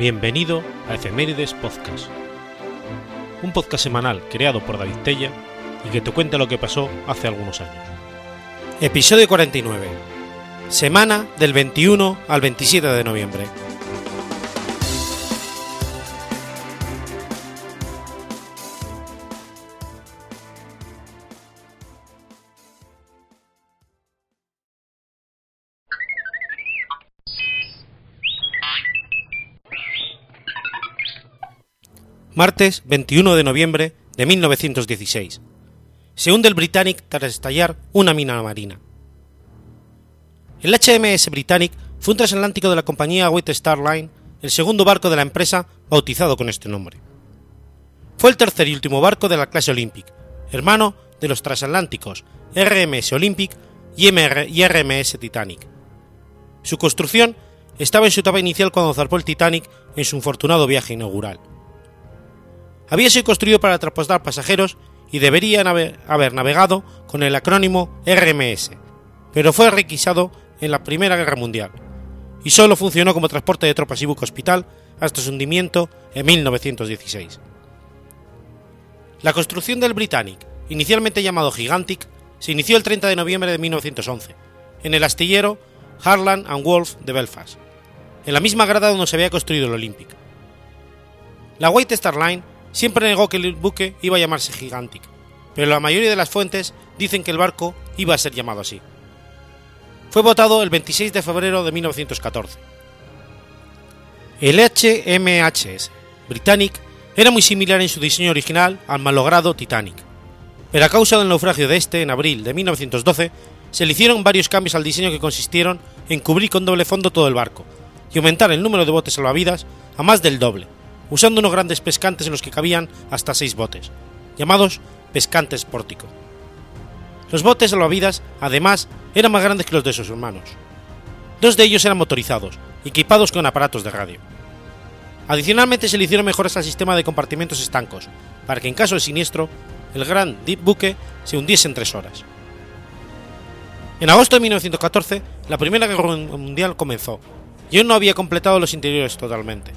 Bienvenido a Efemérides Podcast, un podcast semanal creado por David Tella y que te cuenta lo que pasó hace algunos años. Episodio 49. Semana del 21 al 27 de noviembre. Martes 21 de noviembre de 1916. Se hunde el Britannic tras estallar una mina marina. El HMS Britannic fue un transatlántico de la compañía White Star Line, el segundo barco de la empresa bautizado con este nombre. Fue el tercer y último barco de la clase Olympic, hermano de los transatlánticos RMS Olympic y, MR y RMS Titanic. Su construcción estaba en su etapa inicial cuando zarpó el Titanic en su infortunado viaje inaugural había sido construido para transportar pasajeros y debería haber navegado con el acrónimo RMS, pero fue requisado en la Primera Guerra Mundial y solo funcionó como transporte de tropas y buque hospital hasta su hundimiento en 1916. La construcción del Britannic, inicialmente llamado Gigantic, se inició el 30 de noviembre de 1911, en el astillero Harland and Wolff de Belfast, en la misma grada donde se había construido el Olympic. La White Star Line siempre negó que el buque iba a llamarse Gigantic, pero la mayoría de las fuentes dicen que el barco iba a ser llamado así. Fue votado el 26 de febrero de 1914. El HMHS Britannic era muy similar en su diseño original al malogrado Titanic, pero a causa del naufragio de este en abril de 1912 se le hicieron varios cambios al diseño que consistieron en cubrir con doble fondo todo el barco y aumentar el número de botes salvavidas a más del doble, usando unos grandes pescantes en los que cabían hasta seis botes, llamados pescantes pórtico. Los botes salvavidas, además, eran más grandes que los de sus hermanos. Dos de ellos eran motorizados, equipados con aparatos de radio. Adicionalmente se le hicieron mejoras al sistema de compartimentos estancos, para que en caso de siniestro, el gran Deep buque se hundiese en tres horas. En agosto de 1914, la Primera Guerra Mundial comenzó, y aún no había completado los interiores totalmente.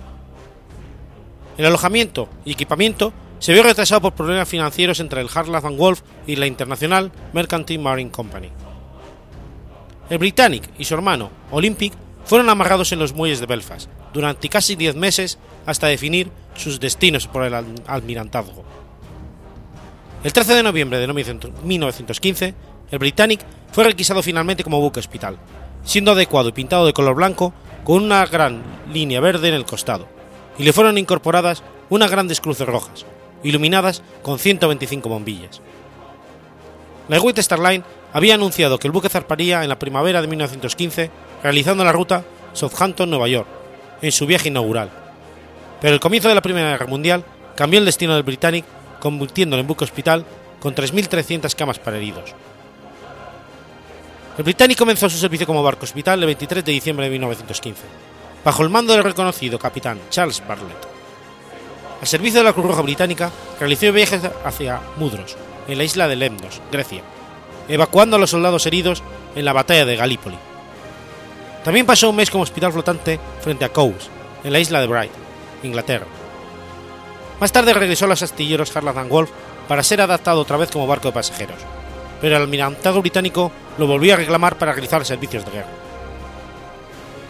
El alojamiento y equipamiento se vio retrasado por problemas financieros entre el Harland Wolff y la International Mercantile Marine Company. El Britannic y su hermano, Olympic, fueron amarrados en los muelles de Belfast durante casi 10 meses hasta definir sus destinos por el almirantazgo. El 13 de noviembre de 1915, el Britannic fue requisado finalmente como buque hospital, siendo adecuado y pintado de color blanco con una gran línea verde en el costado, y le fueron incorporadas unas grandes cruces rojas, iluminadas con 125 bombillas. La White Star Line había anunciado que el buque zarparía en la primavera de 1915 realizando la ruta Southampton-Nueva York en su viaje inaugural, pero el comienzo de la Primera Guerra Mundial cambió el destino del Britannic convirtiéndolo en buque hospital con 3.300 camas para heridos. El Britannic comenzó su servicio como barco hospital el 23 de diciembre de 1915 bajo el mando del reconocido capitán Charles Bartlett. Al servicio de la Cruz Roja Británica, realizó viajes hacia Mudros, en la isla de Lemnos, Grecia, evacuando a los soldados heridos en la batalla de Galípoli. También pasó un mes como hospital flotante frente a Cowes, en la isla de Bright, Inglaterra. Más tarde regresó a los astilleros Harland and Wolff para ser adaptado otra vez como barco de pasajeros, pero el almirantado británico lo volvió a reclamar para realizar servicios de guerra.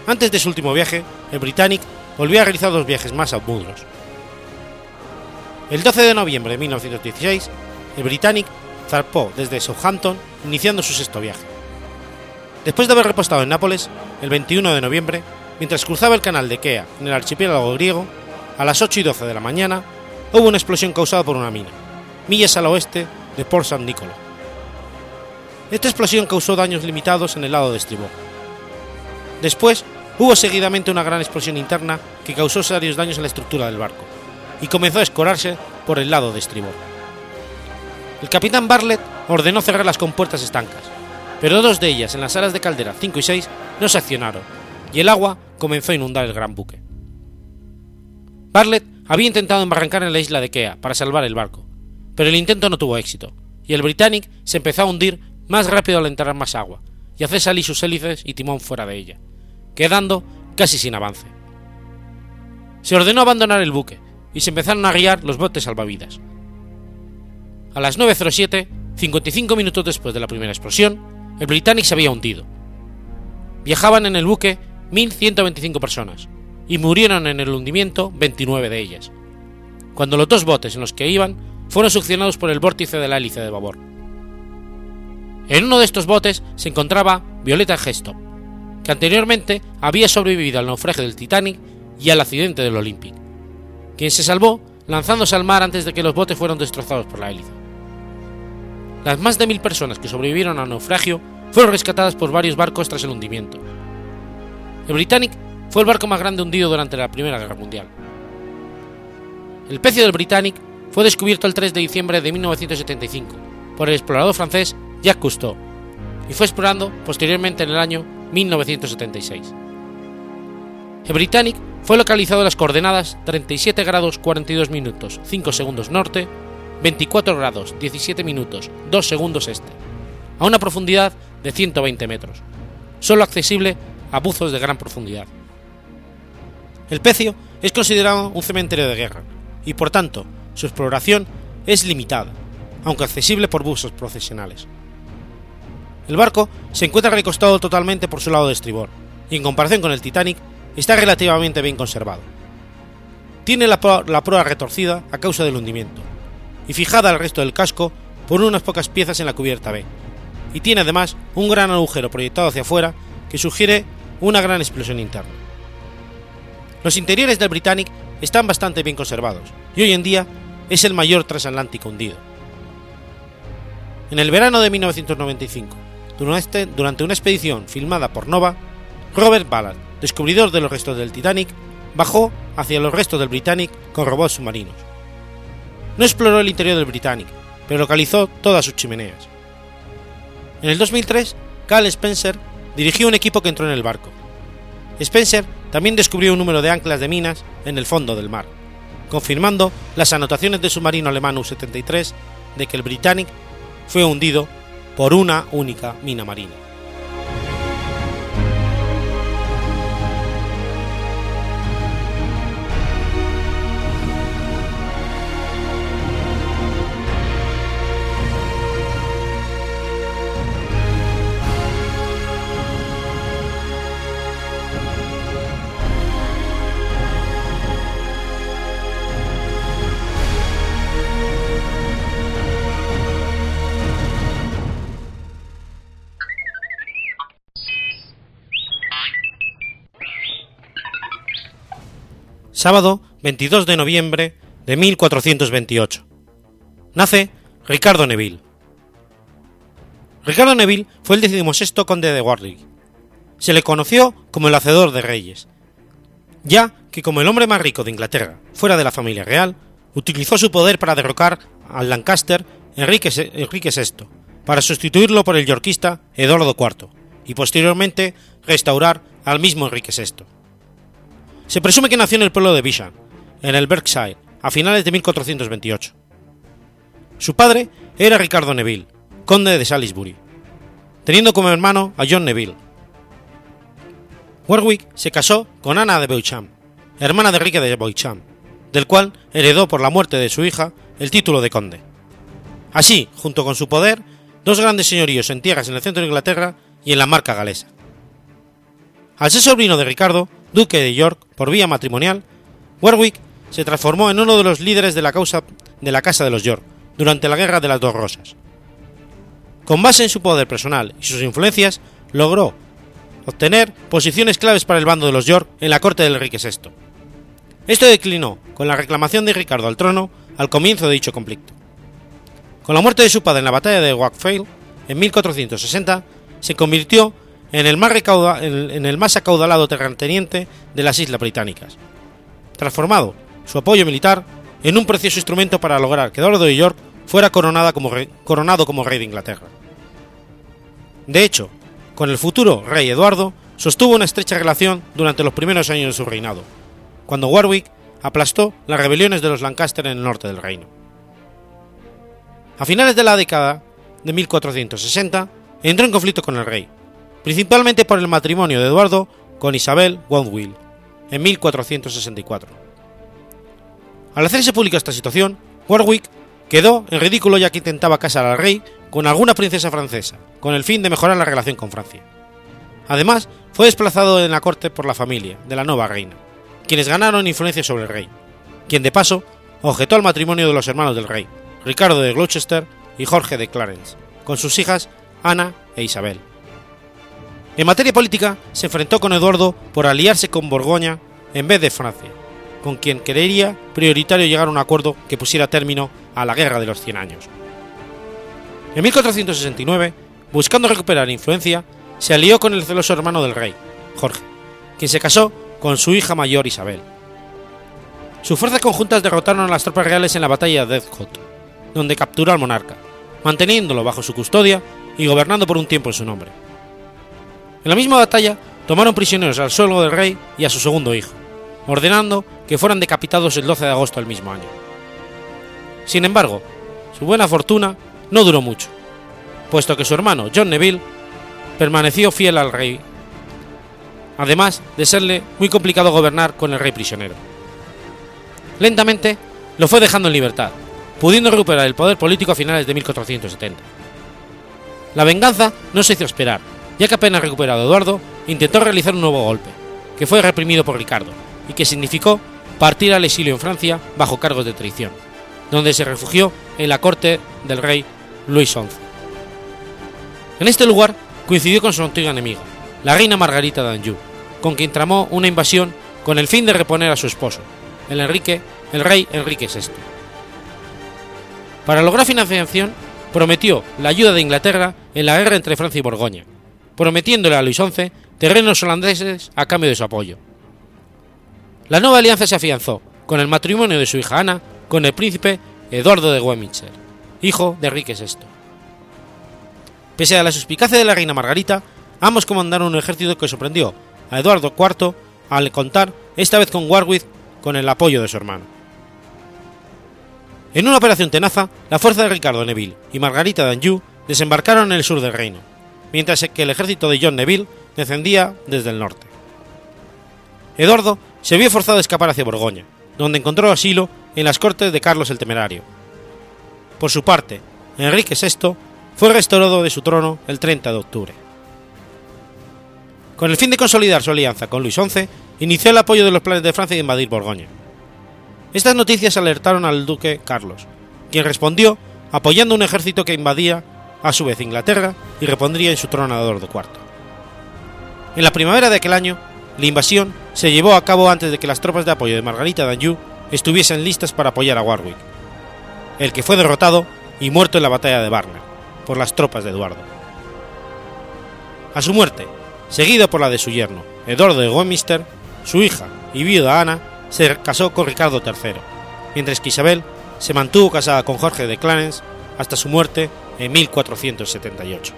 Antes de su último viaje, el Britannic volvió a realizar dos viajes más a Mudros. El 12 de noviembre de 1916, el Britannic zarpó desde Southampton, iniciando su sexto viaje. Después de haber repostado en Nápoles, el 21 de noviembre, mientras cruzaba el canal de Kea en el archipiélago griego, a las 8 y 12 de la mañana, hubo una explosión causada por una mina, millas al oeste de Port San Nicolo. Esta explosión causó daños limitados en el lado de estribor. Después hubo seguidamente una gran explosión interna que causó serios daños a la estructura del barco, y comenzó a escorarse por el lado de estribor. El capitán Bartlett ordenó cerrar las compuertas estancas, pero dos de ellas en las salas de caldera 5 y 6 no se accionaron, y el agua comenzó a inundar el gran buque. Bartlett había intentado embarrancar en la isla de Kea para salvar el barco, pero el intento no tuvo éxito, y el Britannic se empezó a hundir más rápido al entrar más agua, y hacer salir sus hélices y timón fuera de ella, quedando casi sin avance. se ordenó abandonar el buque y se empezaron a guiar los botes salvavidas. A las 9.07, 55 minutos después de la primera explosión, el Britannic se había hundido. Viajaban en el buque 1.125 personas y murieron en el hundimiento 29 de ellas, cuando los dos botes en los que iban fueron succionados por el vórtice de la hélice de babor. En uno de estos botes se encontraba Violeta Gesto, que anteriormente había sobrevivido al naufragio del Titanic y al accidente del Olympic, quien se salvó lanzándose al mar antes de que los botes fueran destrozados por la hélice. Las más de mil personas que sobrevivieron al naufragio fueron rescatadas por varios barcos tras el hundimiento. El Britannic fue el barco más grande hundido durante la Primera Guerra Mundial. El pecio del Britannic fue descubierto el 3 de diciembre de 1975 por el explorador francés Jacques Cousteau y fue explorando posteriormente en el año 1976. El Britannic fue localizado en las coordenadas 37 grados 42 minutos 5 segundos norte, 24 grados 17 minutos 2 segundos este, a una profundidad de 120 metros, solo accesible a buzos de gran profundidad. El pecio es considerado un cementerio de guerra y por tanto su exploración es limitada, aunque accesible por buzos profesionales. El barco se encuentra recostado totalmente por su lado de estribor, y en comparación con el Titanic está relativamente bien conservado. Tiene la, proa retorcida a causa del hundimiento, y fijada al resto del casco por unas pocas piezas en la cubierta B, y tiene además un gran agujero proyectado hacia afuera que sugiere una gran explosión interna. Los interiores del Britannic están bastante bien conservados, y hoy en día es el mayor transatlántico hundido. En el verano de 1995, durante una expedición filmada por Nova, Robert Ballard, descubridor de los restos del Titanic, bajó hacia los restos del Britannic con robots submarinos. No exploró el interior del Britannic, pero localizó todas sus chimeneas. En el 2003, Carl Spencer dirigió un equipo que entró en el barco. Spencer también descubrió un número de anclas de minas en el fondo del mar, confirmando las anotaciones del submarino alemán U-73 de que el Britannic fue hundido por una única mina marina. Sábado 22 de noviembre de 1428. Nace Ricardo Neville. Ricardo Neville fue el decimosexto conde de Warwick. Se le conoció como el hacedor de reyes, ya que como el hombre más rico de Inglaterra, fuera de la familia real, utilizó su poder para derrocar al Lancaster Enrique, Enrique VI, para sustituirlo por el yorquista Eduardo IV, y posteriormente restaurar al mismo Enrique VI. Se presume que nació en el pueblo de Bisham, en el Berkshire, a finales de 1428. Su padre era Ricardo Neville, conde de Salisbury, teniendo como hermano a John Neville. Warwick se casó con Ana de Beauchamp, hermana de Enrique de Beauchamp, del cual heredó por la muerte de su hija el título de conde. Así, junto con su poder, dos grandes señoríos en tierras en el centro de Inglaterra y en la marca galesa. Al ser sobrino de Ricardo, duque de York por vía matrimonial, Warwick se transformó en uno de los líderes de la, causa de la Casa de los York durante la Guerra de las Dos Rosas. Con base en su poder personal y sus influencias, logró obtener posiciones claves para el bando de los York en la corte del Enrique VI. Esto declinó con la reclamación de Ricardo al trono al comienzo de dicho conflicto. Con la muerte de su padre en la batalla de Wakefield en 1460, se convirtió en el más, acaudalado terrateniente de las Islas Británicas, transformado su apoyo militar en un precioso instrumento para lograr que Eduardo de York fuera como coronado como rey de Inglaterra. De hecho, con el futuro rey Eduardo sostuvo una estrecha relación durante los primeros años de su reinado, cuando Warwick aplastó las rebeliones de los Lancaster en el norte del reino. A finales de la década de 1460 entró en conflicto con el rey, principalmente por el matrimonio de Eduardo con Isabel Wonville en 1464, Al hacerse pública esta situación, Warwick quedó en ridículo ya que intentaba casar al rey con alguna princesa francesa, con el fin de mejorar la relación con Francia. Además, fue desplazado en la corte por la familia de la nueva reina, quienes ganaron influencia sobre el rey, quien de paso objetó el matrimonio de los hermanos del rey, Ricardo de Gloucester y Jorge de Clarence, con sus hijas Ana e Isabel. En materia política, se enfrentó con Eduardo por aliarse con Borgoña en vez de Francia, con quien creería prioritario llegar a un acuerdo que pusiera término a la Guerra de los Cien Años. En 1469, buscando recuperar influencia, se alió con el celoso hermano del rey, Jorge, quien se casó con su hija mayor Isabel. Sus fuerzas conjuntas derrotaron a las tropas reales en la batalla de Deathcote, donde capturó al monarca, manteniéndolo bajo su custodia y gobernando por un tiempo en su nombre. En la misma batalla tomaron prisioneros al suelo del rey y a su segundo hijo, ordenando que fueran decapitados el 12 de agosto del mismo año. Sin embargo, su buena fortuna no duró mucho, puesto que su hermano John Neville permaneció fiel al rey, además de serle muy complicado gobernar con el rey prisionero. Lentamente lo fue dejando en libertad, pudiendo recuperar el poder político a finales de 1470. La venganza no se hizo esperar, ya que apenas recuperado Eduardo, intentó realizar un nuevo golpe, que fue reprimido por Ricardo, y que significó partir al exilio en Francia bajo cargos de traición, donde se refugió en la corte del rey Luis XI. En este lugar coincidió con su antigua enemiga, la reina Margarita de Anjou, con quien tramó una invasión con el fin de reponer a su esposo, el, Enrique, el rey Enrique VI. Para lograr financiación, prometió la ayuda de Inglaterra en la guerra entre Francia y Borgoña, prometiéndole a Luis XI terrenos holandeses a cambio de su apoyo. La nueva alianza se afianzó con el matrimonio de su hija Ana con el príncipe Eduardo de Westminster, hijo de Enrique VI. Pese a la suspicacia de la reina Margarita, ambos comandaron un ejército que sorprendió a Eduardo IV al contar, esta vez con Warwick, con el apoyo de su hermano. En una operación tenaza, la fuerza de Ricardo Neville y Margarita de Anjou desembarcaron en el sur del reino, mientras que el ejército de John Neville descendía desde el norte. Eduardo se vio forzado a escapar hacia Borgoña, donde encontró asilo en las cortes de Carlos el Temerario. Por su parte, Enrique VI fue restaurado de su trono el 30 de octubre. Con el fin de consolidar su alianza con Luis XI, inició el apoyo de los planes de Francia de invadir Borgoña. Estas noticias alertaron al duque Carlos, quien respondió apoyando un ejército que invadía a su vez Inglaterra y repondría en su trono a Eduardo IV. En la primavera de aquel año, la invasión se llevó a cabo antes de que las tropas de apoyo de Margarita de Anjou estuviesen listas para apoyar a Warwick, el que fue derrotado y muerto en la batalla de Barna por las tropas de Eduardo. A su muerte, seguido por la de su yerno, Eduardo de Westminster, su hija y viuda Ana se casó con Ricardo III, mientras que Isabel se mantuvo casada con Jorge de Clarence hasta su muerte en 1478.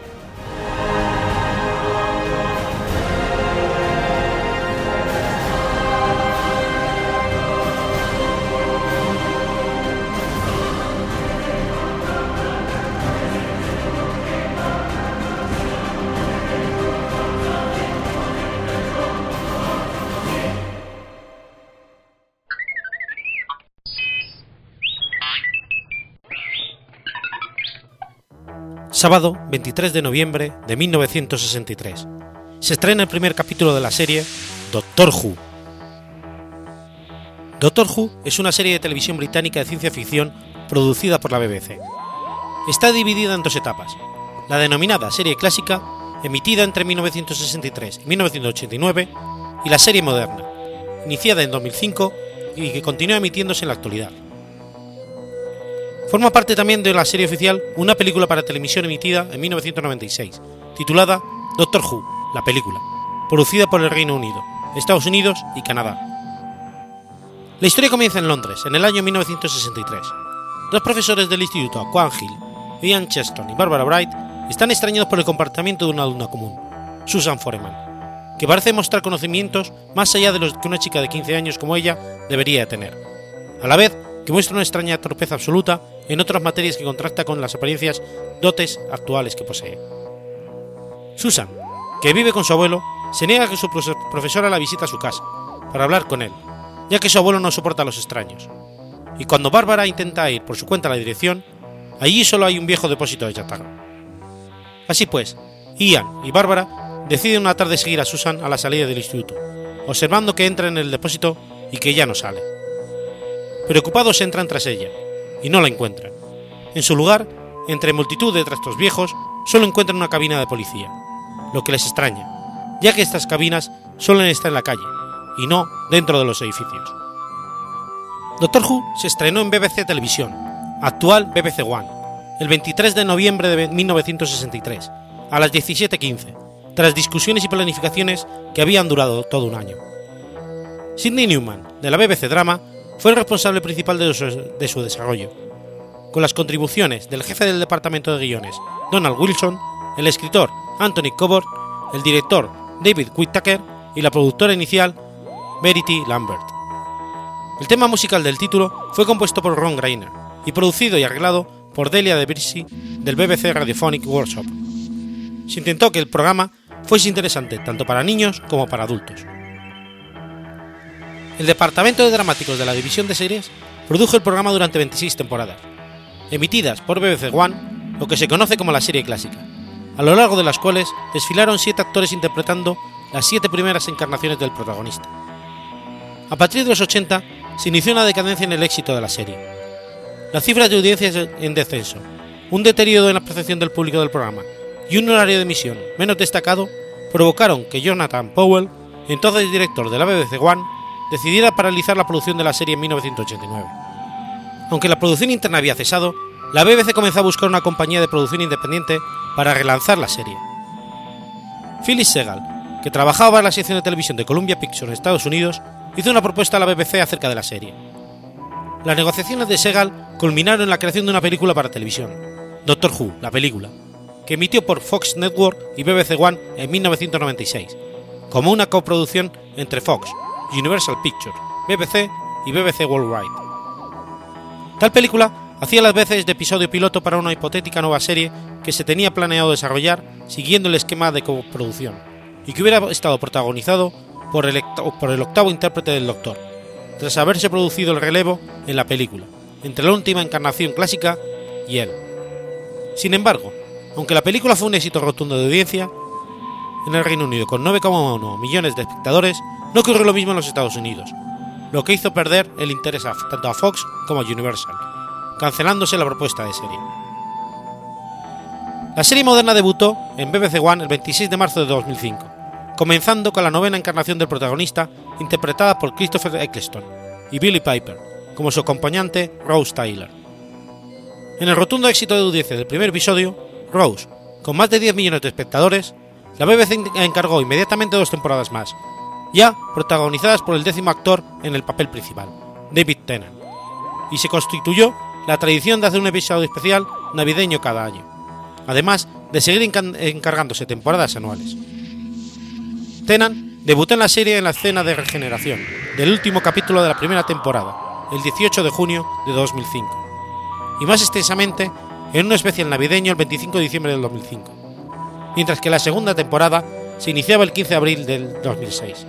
Sábado 23 de noviembre de 1963. Se estrena el primer capítulo de la serie Doctor Who. Doctor Who es una serie de televisión británica de ciencia ficción producida por la BBC. Está dividida en dos etapas, la denominada serie clásica, emitida entre 1963 y 1989, y la serie moderna, iniciada en 2005 y que continúa emitiéndose en la actualidad. Forma parte también de la serie oficial una película para televisión emitida en 1996, titulada Doctor Who, la película, producida por el Reino Unido, Estados Unidos y Canadá. La historia comienza en Londres, en el año 1963. Dos profesores del instituto Aquan Hill, Ian Cheston y Barbara Bright, están extrañados por el comportamiento de una alumna común, Susan Foreman, que parece mostrar conocimientos más allá de los que una chica de 15 años como ella debería tener. A la vez, que muestra una extraña torpeza absoluta en otras materias que contrasta con las apariencias dotes actuales que posee. Susan, que vive con su abuelo, se niega a que su profesora la visita a su casa, para hablar con él, ya que su abuelo no soporta a los extraños. y cuando Bárbara intenta ir por su cuenta a la dirección, allí solo hay un viejo depósito de chatarra. Así pues, Ian y Bárbara deciden una tarde seguir a Susan a la salida del instituto, observando que entra en el depósito y que ya no sale. Preocupados entran tras ella, y no la encuentran. En su lugar, entre multitud de trastos viejos, solo encuentran una cabina de policía, lo que les extraña, ya que estas cabinas suelen estar en la calle, y no dentro de los edificios. Doctor Who se estrenó en BBC Televisión, actual BBC One, el 23 de noviembre de 1963, a las 17.15, tras discusiones y planificaciones que habían durado todo un año. Sidney Newman, de la BBC Drama, fue el responsable principal de su, de su desarrollo, con las contribuciones del jefe del departamento de guiones, Donald Wilson, el escritor Anthony Cobord, el director David Whittaker y la productora inicial Verity Lambert. El tema musical del título fue compuesto por Ron Grainer y producido y arreglado por Delia de Brissi del BBC Radiophonic Workshop. Se intentó que el programa fuese interesante tanto para niños como para adultos. El Departamento de Dramáticos de la División de Series produjo el programa durante 26 temporadas, emitidas por BBC One, lo que se conoce como la serie clásica, a lo largo de las cuales desfilaron siete actores interpretando las siete primeras encarnaciones del protagonista. A partir de los 80 se inició una decadencia en el éxito de la serie. Las cifras de audiencia en descenso, un deterioro en la percepción del público del programa y un horario de emisión menos destacado provocaron que Jonathan Powell, entonces director de la BBC One, decidiera paralizar la producción de la serie en 1989. Aunque la producción interna había cesado, la BBC comenzó a buscar una compañía de producción independiente para relanzar la serie. Phyllis Segal, que trabajaba en la sección de televisión de Columbia Pictures en Estados Unidos, hizo una propuesta a la BBC acerca de la serie. Las negociaciones de Segal culminaron en la creación de una película para televisión, Doctor Who, la película, que emitió por Fox Network y BBC One en 1996, como una coproducción entre Fox, Universal Pictures, BBC y BBC Worldwide. Tal película hacía las veces de episodio piloto para una hipotética nueva serie que se tenía planeado desarrollar siguiendo el esquema de coproducción y que hubiera estado protagonizado por el, por el octavo intérprete del Doctor, tras haberse producido el relevo en la película, entre la última encarnación clásica y él. Sin embargo, aunque la película fue un éxito rotundo de audiencia, en el Reino Unido con 9,1 millones de espectadores, no ocurrió lo mismo en los Estados Unidos, lo que hizo perder el interés tanto a Fox como a Universal, cancelándose la propuesta de serie. La serie moderna debutó en BBC One el 26 de marzo de 2005, comenzando con la novena encarnación del protagonista, interpretada por Christopher Eccleston y Billy Piper, como su acompañante Rose Tyler. En el rotundo éxito de audiencia del primer episodio, Rose, con más de 10 millones de espectadores, la BBC encargó inmediatamente dos temporadas más, ya protagonizadas por el décimo actor en el papel principal, David Tennant, y se constituyó la tradición de hacer un episodio especial navideño cada año, además de seguir encargándose temporadas anuales. Tennant debutó en la serie en la escena de regeneración del último capítulo de la primera temporada, el 18 de junio de 2005, y más extensamente en un especial navideño el 25 de diciembre del 2005, mientras que la segunda temporada se iniciaba el 15 de abril del 2006.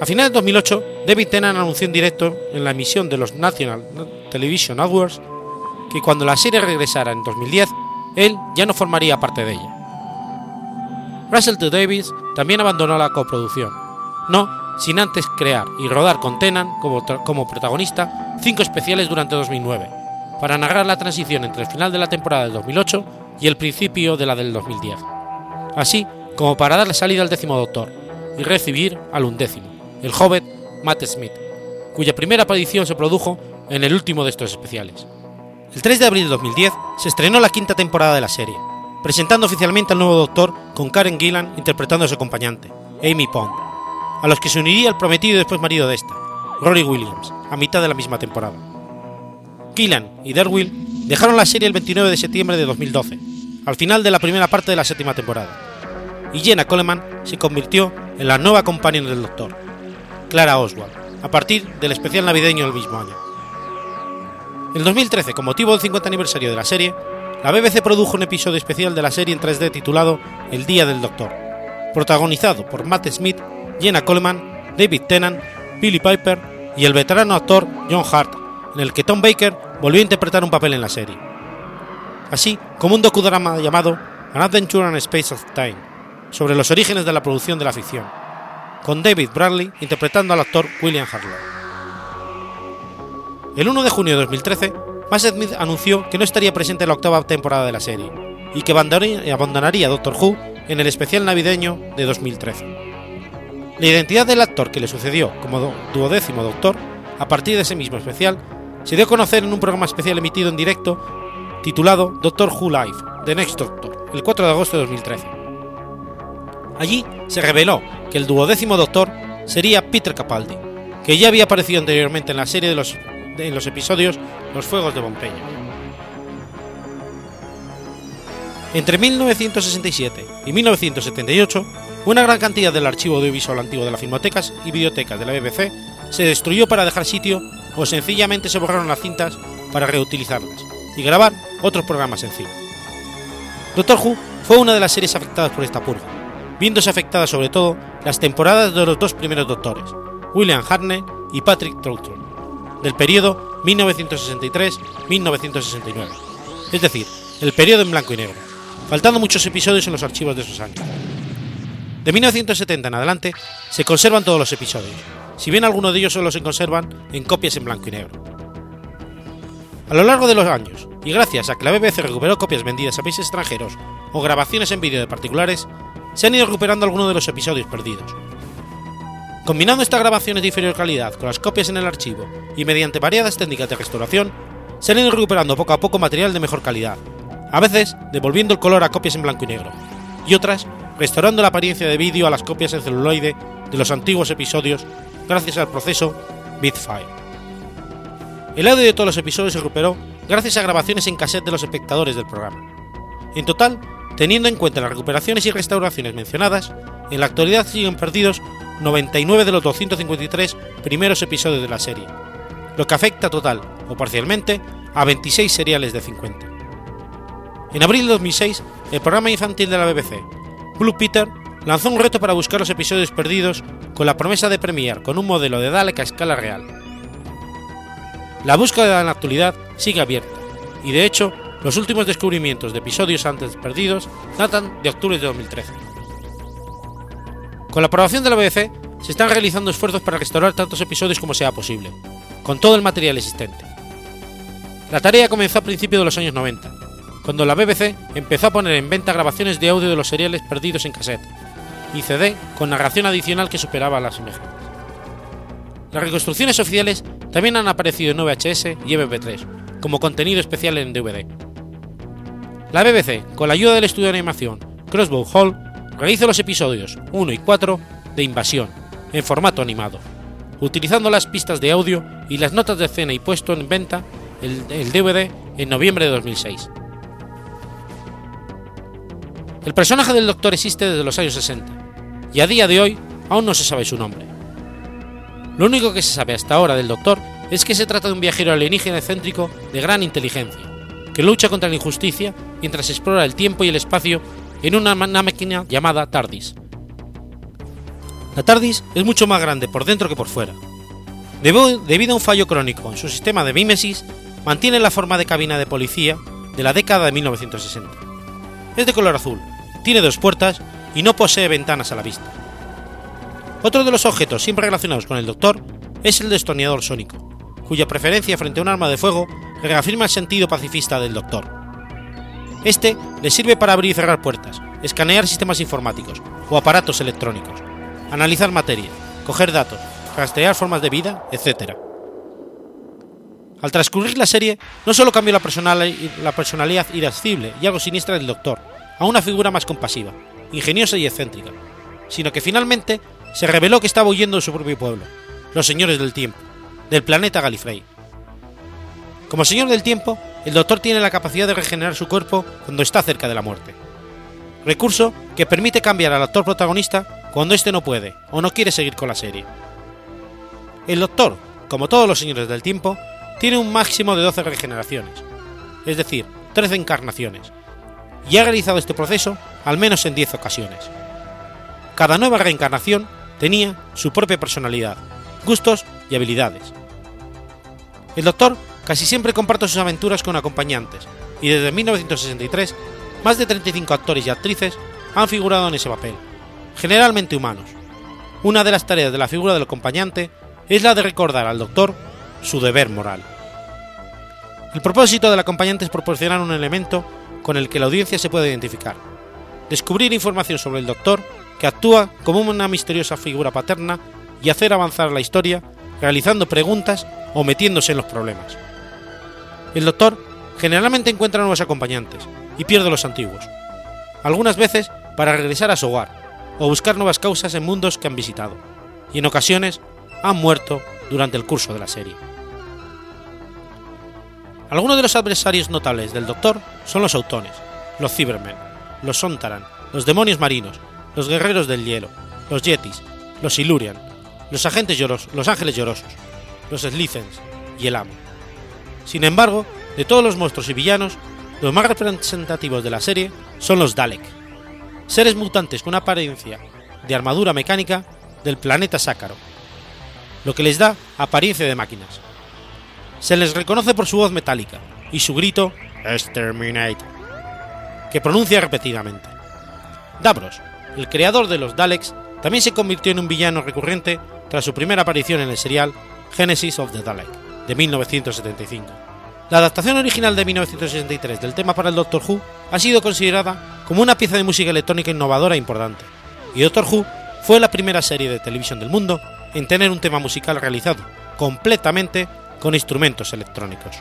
A finales de 2008, David Tennant anunció en directo en la emisión de los National Television Awards que cuando la serie regresara en 2010, él ya no formaría parte de ella. Russell T. Davis también abandonó la coproducción, no sin antes crear y rodar con Tennant como, como protagonista cinco especiales durante 2009, para narrar la transición entre el final de la temporada del 2008 y el principio de la del 2010, así como para darle salida al décimo Doctor y recibir al undécimo, el joven Matt Smith, cuya primera aparición se produjo en el último de estos especiales. El 3 de abril de 2010 se estrenó la quinta temporada de la serie, presentando oficialmente al nuevo Doctor con Karen Gillan interpretando a su acompañante, Amy Pond, a los que se uniría el prometido y después marido de esta, Rory Williams, a mitad de la misma temporada. Gillan y Derwill dejaron la serie el 29 de septiembre de 2012, al final de la primera parte de la séptima temporada, y Jenna Coleman se convirtió en la nueva compañera del Doctor, Clara Oswald, a partir del especial navideño del mismo año. En 2013, con motivo del 50 aniversario de la serie, la BBC produjo un episodio especial de la serie en 3D titulado El Día del Doctor, protagonizado por Matt Smith, Jenna Coleman, David Tennant, Billy Piper, y el veterano actor John Hart, en el que Tom Baker volvió a interpretar un papel en la serie, así como un docudrama llamado An Adventure in Space of Time, sobre los orígenes de la producción de la ficción, con David Bradley interpretando al actor William Harlow. El 1 de junio de 2013, Matt Smith anunció que no estaría presente en la octava temporada de la serie y que abandonaría Doctor Who en el especial navideño de 2013. La identidad del actor que le sucedió como duodécimo Doctor, a partir de ese mismo especial, se dio a conocer en un programa especial emitido en directo titulado Doctor Who Live, The Next Doctor, el 4 de agosto de 2013. Allí se reveló que el duodécimo Doctor sería Peter Capaldi, que ya había aparecido anteriormente en la serie de los, en los episodios Los Fuegos de Pompeya. Entre 1967 y 1978, una gran cantidad del archivo audiovisual antiguo de las filmotecas y bibliotecas de la BBC se destruyó para dejar sitio o sencillamente se borraron las cintas para reutilizarlas y grabar otros programas encima. Doctor Who fue una de las series afectadas por esta purga, viéndose afectadas sobre todo las temporadas de los dos primeros doctores, William Hartnell y Patrick Troughton, del periodo 1963-1969, es decir, el periodo en blanco y negro, faltando muchos episodios en los archivos de esos años. De 1970 en adelante se conservan todos los episodios, si bien algunos de ellos solo se conservan en copias en blanco y negro. A lo largo de los años, y gracias a que la BBC recuperó copias vendidas a países extranjeros o grabaciones en vídeo de particulares, se han ido recuperando algunos de los episodios perdidos. Combinando estas grabaciones de inferior calidad con las copias en el archivo y mediante variadas técnicas de restauración, se han ido recuperando poco a poco material de mejor calidad, a veces devolviendo el color a copias en blanco y negro, y otras restaurando la apariencia de vídeo a las copias en celuloide de los antiguos episodios gracias al proceso Bitfile. El audio de todos los episodios se recuperó gracias a grabaciones en cassette de los espectadores del programa. En total, teniendo en cuenta las recuperaciones y restauraciones mencionadas, en la actualidad siguen perdidos 99 de los 253 primeros episodios de la serie, lo que afecta total o parcialmente a 26 seriales de 50. En abril de 2006, el programa infantil de la BBC, Blue Peter, lanzó un reto para buscar los episodios perdidos con la promesa de premiar con un modelo de Dalek a escala real. La búsqueda en la actualidad sigue abierta, y de hecho, los últimos descubrimientos de episodios antes perdidos datan de octubre de 2013. Con la aprobación de la BBC, se están realizando esfuerzos para restaurar tantos episodios como sea posible, con todo el material existente. La tarea comenzó a principios de los años 90, cuando la BBC empezó a poner en venta grabaciones de audio de los seriales perdidos en cassette y CD con narración adicional que superaba las imágenes. Las reconstrucciones oficiales también han aparecido en VHS y MP3 como contenido especial en DVD. La BBC, con la ayuda del estudio de animación Crossbow Hall, realiza los episodios 1 y 4 de Invasión en formato animado, utilizando las pistas de audio y las notas de escena y puesto en venta el, el DVD en noviembre de 2006. El personaje del Doctor existe desde los años 60, y a día de hoy aún no se sabe su nombre. Lo único que se sabe hasta ahora del Doctor es que se trata de un viajero alienígena excéntrico de gran inteligencia, que lucha contra la injusticia mientras explora el tiempo y el espacio en una máquina llamada TARDIS. La TARDIS es mucho más grande por dentro que por fuera. Debido a un fallo crónico en su sistema de mímesis, mantiene la forma de cabina de policía de la década de 1960. Es de color azul, tiene dos puertas y no posee ventanas a la vista. Otro de los objetos siempre relacionados con el Doctor es el destornillador sónico, cuya preferencia frente a un arma de fuego reafirma el sentido pacifista del Doctor. Este le sirve para abrir y cerrar puertas, escanear sistemas informáticos o aparatos electrónicos, analizar materia, coger datos, rastrear formas de vida, etc. Al transcurrir la serie, no solo cambió la, personalidad irascible y algo siniestra del Doctor, a una figura más compasiva, ingeniosa y excéntrica, sino que finalmente se reveló que estaba huyendo de su propio pueblo, los Señores del Tiempo, del planeta Galifrey. Como Señor del Tiempo, el Doctor tiene la capacidad de regenerar su cuerpo cuando está cerca de la muerte. Recurso que permite cambiar al actor protagonista cuando éste no puede o no quiere seguir con la serie. El Doctor, como todos los Señores del Tiempo, tiene un máximo de 12 regeneraciones, es decir, 13 encarnaciones, y ha realizado este proceso al menos en 10 ocasiones. Cada nueva reencarnación tenía su propia personalidad, gustos y habilidades. El Doctor casi siempre comparte sus aventuras con acompañantes, y desde 1963 más de 35 actores y actrices han figurado en ese papel, generalmente humanos. Una de las tareas de la figura del acompañante es la de recordar al Doctor su deber moral. El propósito del acompañante es proporcionar un elemento con el que la audiencia se pueda identificar, descubrir información sobre el Doctor que actúa como una misteriosa figura paterna y hacer avanzar la historia realizando preguntas o metiéndose en los problemas. El Doctor generalmente encuentra nuevos acompañantes y pierde los antiguos, algunas veces para regresar a su hogar o buscar nuevas causas en mundos que han visitado, y en ocasiones han muerto durante el curso de la serie. Algunos de los adversarios notables del Doctor son los Autones, los Cybermen, los Sontaran, los demonios marinos, los guerreros del hielo, los Yetis, los Silurian, los agentes lloros, los ángeles llorosos, los Slithens y el Amo. Sin embargo, de todos los monstruos y villanos, los más representativos de la serie son los Dalek, seres mutantes con apariencia de armadura mecánica del planeta Sácaro, lo que les da apariencia de máquinas. Se les reconoce por su voz metálica y su grito Exterminate, que pronuncia repetidamente. Davros, el creador de los Daleks, también se convirtió en un villano recurrente tras su primera aparición en el serial Genesis of the Dalek, de 1975. La adaptación original de 1963 del tema para el Doctor Who ha sido considerada como una pieza de música electrónica innovadora e importante, y Doctor Who fue la primera serie de televisión del mundo en tener un tema musical realizado completamente con instrumentos electrónicos.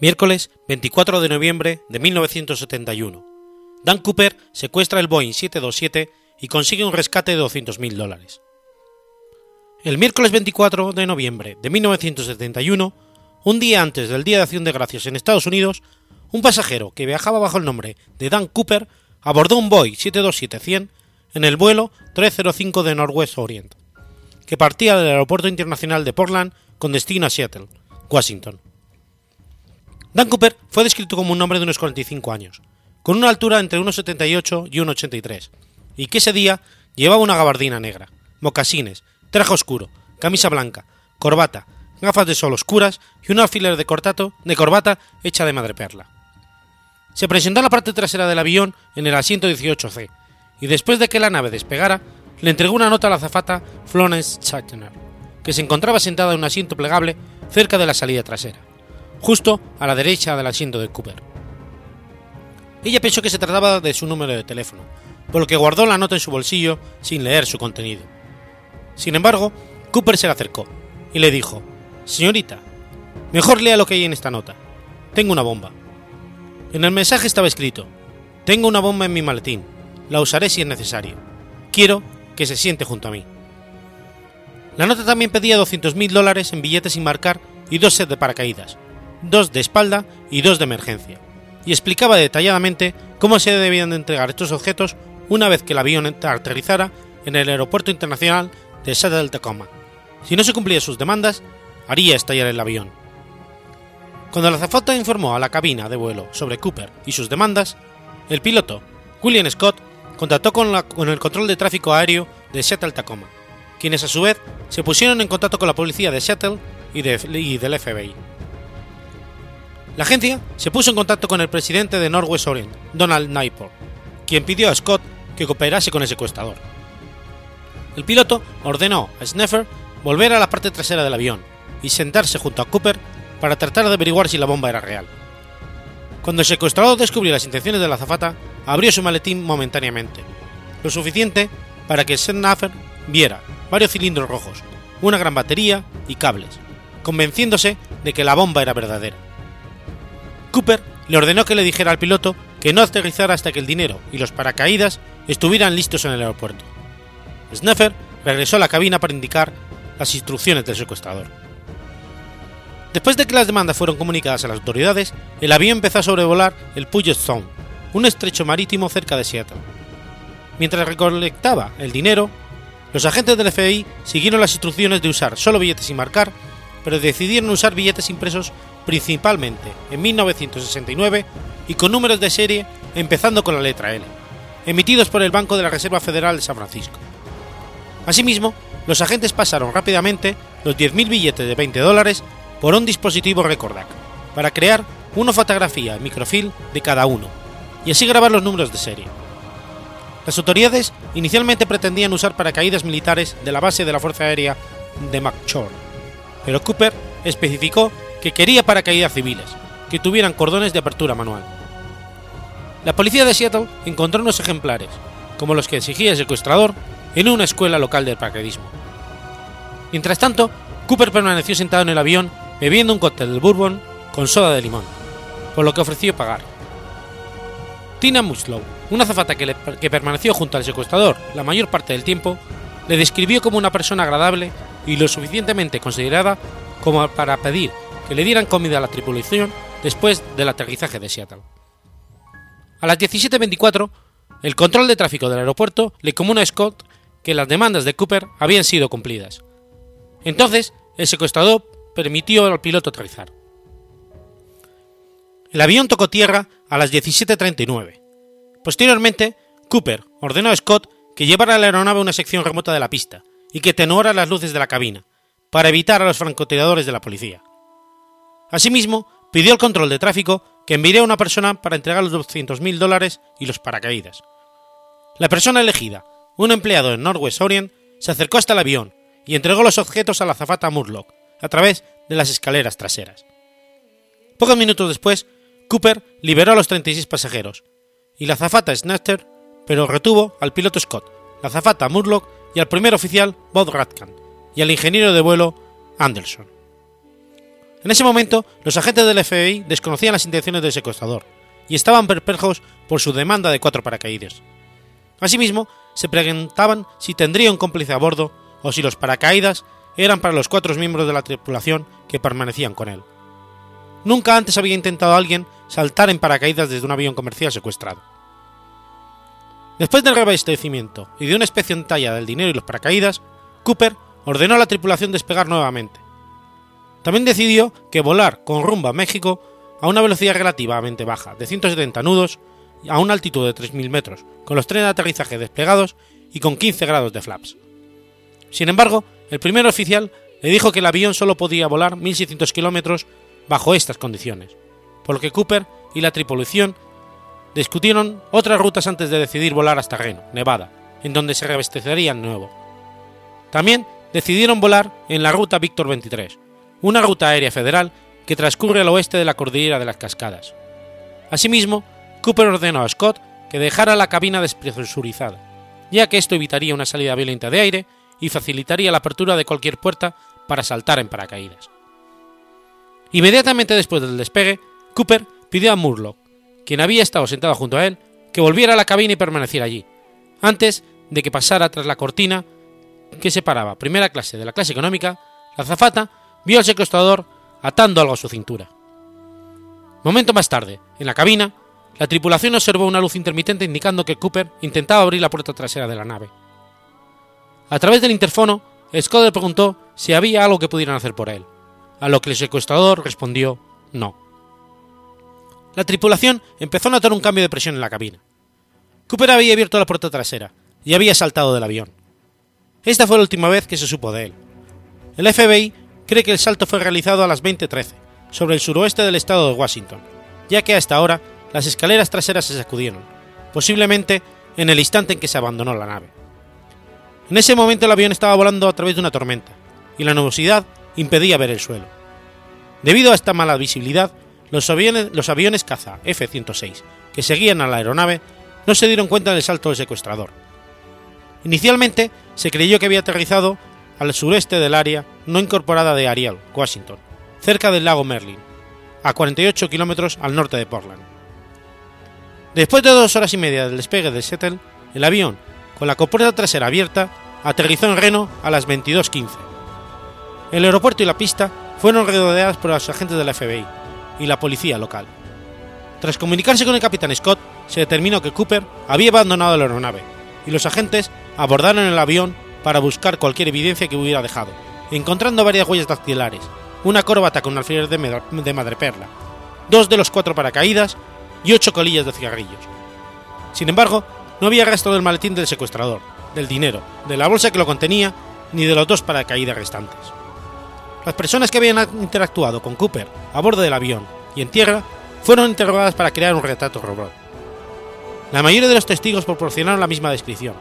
Miércoles 24 de noviembre de 1971. Dan Cooper secuestra el Boeing 727 y consigue un rescate de 200.000 dólares. El miércoles 24 de noviembre de 1971, un día antes del Día de Acción de Gracias en Estados Unidos, un pasajero que viajaba bajo el nombre de Dan Cooper abordó un Boeing 727-100 en el vuelo 305 de Northwest Orient, que partía del Aeropuerto Internacional de Portland con destino a Seattle, Washington. Dan Cooper fue descrito como un hombre de unos 45 años, con una altura entre 1,78 y 1,83, y que ese día llevaba una gabardina negra, mocasines, traje oscuro, camisa blanca, corbata, gafas de sol oscuras y un alfiler de, de corbata hecha de madreperla. Se presentó en la parte trasera del avión en el asiento 18C, y después de que la nave despegara, le entregó una nota a la azafata Florence Shatner, que se encontraba sentada en un asiento plegable cerca de la salida trasera justo a la derecha del asiento de Cooper. Ella pensó que se trataba de su número de teléfono, por lo que guardó la nota en su bolsillo sin leer su contenido. Sin embargo, Cooper se le acercó y le dijo, Señorita, mejor lea lo que hay en esta nota. Tengo una bomba. En el mensaje estaba escrito, Tengo una bomba en mi maletín, la usaré si es necesario. Quiero que se siente junto a mí. La nota también pedía 200.000 dólares en billetes sin marcar y dos sets de paracaídas, dos de espalda y dos de emergencia, y explicaba detalladamente cómo se debían de entregar estos objetos una vez que el avión aterrizara en el aeropuerto internacional de Seattle Tacoma. Si no se cumplían sus demandas, haría estallar el avión. Cuando la azafata informó a la cabina de vuelo sobre Cooper y sus demandas, el piloto, William Scott, contactó con, el control de tráfico aéreo de Seattle Tacoma, quienes a su vez se pusieron en contacto con la policía de Seattle y del FBI. La agencia se puso en contacto con el presidente de Northwest Orient, Donald Naipaul, quien pidió a Scott que cooperase con el secuestrador. El piloto ordenó a Sneffer volver a la parte trasera del avión y sentarse junto a Cooper para tratar de averiguar si la bomba era real. Cuando el secuestrador descubrió las intenciones de la azafata, abrió su maletín momentáneamente, lo suficiente para que Sneffer viera varios cilindros rojos, una gran batería y cables, convenciéndose de que la bomba era verdadera. Cooper le ordenó que le dijera al piloto que no aterrizara hasta que el dinero y los paracaídas estuvieran listos en el aeropuerto. Snuffer regresó a la cabina para indicar las instrucciones del secuestrador. Después de que las demandas fueron comunicadas a las autoridades, el avión empezó a sobrevolar el Puget Sound, un estrecho marítimo cerca de Seattle. Mientras recolectaba el dinero, los agentes del FBI siguieron las instrucciones de usar solo billetes sin marcar pero decidieron usar billetes impresos principalmente en 1969 y con números de serie empezando con la letra L, emitidos por el Banco de la Reserva Federal de San Francisco. Asimismo, los agentes pasaron rápidamente los 10.000 billetes de 20 dólares por un dispositivo Recordac, para crear una fotografía en microfilm de cada uno, y así grabar los números de serie. Las autoridades inicialmente pretendían usar paracaídas militares de la base de la Fuerza Aérea de McChord, pero Cooper especificó que quería paracaídas civiles, que tuvieran cordones de apertura manual. La policía de Seattle encontró unos ejemplares, como los que exigía el secuestrador, en una escuela local del paracaidismo. Mientras tanto, Cooper permaneció sentado en el avión bebiendo un cóctel de bourbon con soda de limón, por lo que ofreció pagar. Tina Muslow, una azafata que, que permaneció junto al secuestrador la mayor parte del tiempo, le describió como una persona agradable y lo suficientemente considerada como para pedir que le dieran comida a la tripulación después del aterrizaje de Seattle. A las 17.24, el control de tráfico del aeropuerto le comunicó a Scott que las demandas de Cooper habían sido cumplidas. Entonces, el secuestrador permitió al piloto aterrizar. El avión tocó tierra a las 17.39. Posteriormente, Cooper ordenó a Scott que llevara la aeronave a una sección remota de la pista y que tenuara las luces de la cabina, para evitar a los francotiradores de la policía. Asimismo, pidió al control de tráfico que enviara a una persona para entregar los 200.000 dólares y los paracaídas. La persona elegida, un empleado en Northwest Orient, se acercó hasta el avión y entregó los objetos a la azafata Murlock a través de las escaleras traseras. Pocos minutos después, Cooper liberó a los 36 pasajeros, y la azafata Snatcher, pero retuvo al piloto Scott, la azafata Murlock y al primer oficial Bob Ratkan, y al ingeniero de vuelo Anderson. En ese momento, los agentes del FBI desconocían las intenciones del secuestrador y estaban perplejos por su demanda de cuatro paracaídas. Asimismo, se preguntaban si tendría un cómplice a bordo o si los paracaídas eran para los cuatro miembros de la tripulación que permanecían con él. Nunca antes había intentado alguien saltar en paracaídas desde un avión comercial secuestrado. Después del reabastecimiento y de una especie en talla del dinero y los paracaídas, Cooper ordenó a la tripulación despegar nuevamente. También decidió que volar con rumbo a México a una velocidad relativamente baja, de 170 nudos, a una altitud de 3.000 metros, con los trenes de aterrizaje desplegados y con 15 grados de flaps. Sin embargo, el primer oficial le dijo que el avión solo podía volar 1.600 kilómetros bajo estas condiciones, por lo que Cooper y la tripulación discutieron otras rutas antes de decidir volar hasta Reno, Nevada, en donde se reabastecerían nuevo. También decidieron volar en la ruta Víctor 23, una ruta aérea federal que transcurre al oeste de la cordillera de las Cascadas. Asimismo, Cooper ordenó a Scott que dejara la cabina despresurizada, ya que esto evitaría una salida violenta de aire y facilitaría la apertura de cualquier puerta para saltar en paracaídas. Inmediatamente después del despegue, Cooper pidió a Murlock, quien había estado sentado junto a él, que volviera a la cabina y permaneciera allí, antes de que pasara tras la cortina que separaba primera clase de la clase económica, la zafata vio al secuestrador atando algo a su cintura. Momento más tarde, en la cabina, la tripulación observó una luz intermitente indicando que Cooper intentaba abrir la puerta trasera de la nave. A través del interfono, le preguntó si había algo que pudieran hacer por él, a lo que el secuestrador respondió no. La tripulación empezó a notar un cambio de presión en la cabina. Cooper había abierto la puerta trasera y había saltado del avión. Esta fue la última vez que se supo de él. El FBI cree que el salto fue realizado a las 20.13, sobre el suroeste del estado de Washington, ya que hasta ahora las escaleras traseras se sacudieron, posiblemente en el instante en que se abandonó la nave. En ese momento el avión estaba volando a través de una tormenta, y la nubosidad impedía ver el suelo. Debido a esta mala visibilidad, los aviones, los aviones caza F-106 que seguían a la aeronave no se dieron cuenta del salto del secuestrador. Inicialmente se creyó que había aterrizado al sureste del área no incorporada de Ariel, Washington, cerca del lago Merlin, a 48 kilómetros al norte de Portland. Después de dos horas y media del despegue de Seattle, el avión con la compuerta trasera abierta, aterrizó en Reno a las 22.15. El aeropuerto y la pista fueron rodeadas por los agentes de la FBI y la policía local. Tras comunicarse con el capitán Scott, se determinó que Cooper había abandonado la aeronave y los agentes abordaron el avión para buscar cualquier evidencia que hubiera dejado, encontrando varias huellas dactilares, un acróbata con alfiler de madreperla, dos de los cuatro paracaídas y ocho colillas de cigarrillos. Sin embargo, no había rastro del maletín del secuestrador, del dinero, de la bolsa que lo contenía, ni de los dos paracaídas restantes. Las personas que habían interactuado con Cooper a bordo del avión y en tierra fueron interrogadas para crear un retrato robot. La mayoría de los testigos proporcionaron la misma descripción,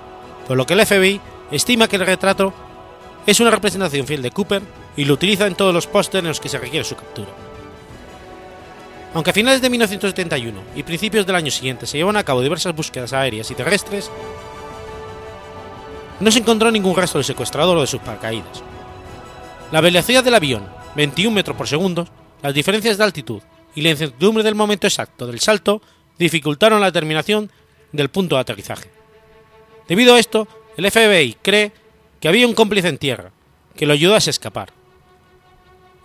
por lo que el FBI estima que el retrato es una representación fiel de Cooper y lo utiliza en todos los pósteres en los que se requiere su captura. Aunque a finales de 1971 y principios del año siguiente se llevan a cabo diversas búsquedas aéreas y terrestres, no se encontró ningún rastro del secuestrador o de sus paracaídas. La velocidad del avión, 21 metros por segundo, las diferencias de altitud y la incertidumbre del momento exacto del salto dificultaron la determinación del punto de aterrizaje. Debido a esto, el FBI cree que había un cómplice en tierra, que lo ayudó a escapar.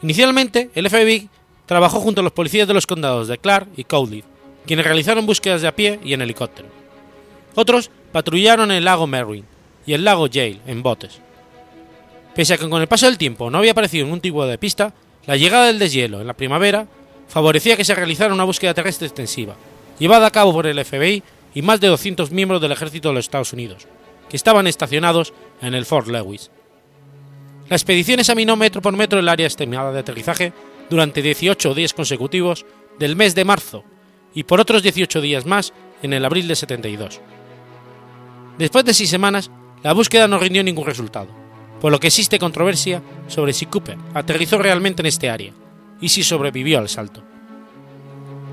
Inicialmente, el FBI trabajó junto a los policías de los condados de Clark y Cowlitz, quienes realizaron búsquedas de a pie y en helicóptero. Otros patrullaron el lago Merwin y el lago Yale en botes. Pese a que con el paso del tiempo no había aparecido ningún tipo de pista, la llegada del deshielo en la primavera favorecía que se realizara una búsqueda terrestre extensiva, llevada a cabo por el FBI y más de 200 miembros del ejército de los Estados Unidos, estaban estacionados en el Fort Lewis. La expedición examinó metro por metro el área estimada de aterrizaje durante 18 días consecutivos del mes de marzo y por otros 18 días más en el abril de 72. Después de seis semanas, la búsqueda no rindió ningún resultado, por lo que existe controversia sobre si Cooper aterrizó realmente en este área y si sobrevivió al salto.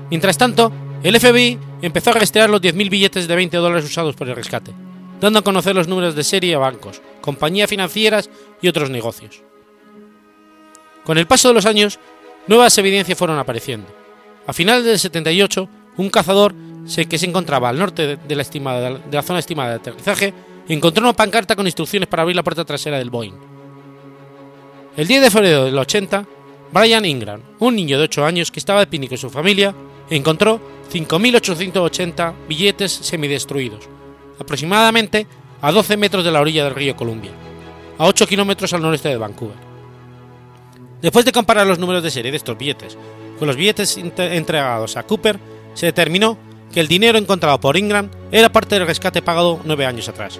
Mientras tanto, el FBI empezó a rastrear los 10.000 billetes de 20 dólares usados por el rescate, dando a conocer los números de serie a bancos, compañías financieras y otros negocios. Con el paso de los años, nuevas evidencias fueron apareciendo. A finales del 78, un cazador que se encontraba al norte de la, estimada, de la zona estimada de aterrizaje encontró una pancarta con instrucciones para abrir la puerta trasera del Boeing. El 10 de febrero del 80, Brian Ingram, un niño de 8 años que estaba de picnic con su familia, encontró 5.880 billetes semidestruidos, aproximadamente a 12 metros de la orilla del río Columbia, a 8 kilómetros al noreste de Vancouver. Después de comparar los números de serie de estos billetes con los billetes entregados a Cooper, se determinó que el dinero encontrado por Ingram era parte del rescate pagado nueve años atrás.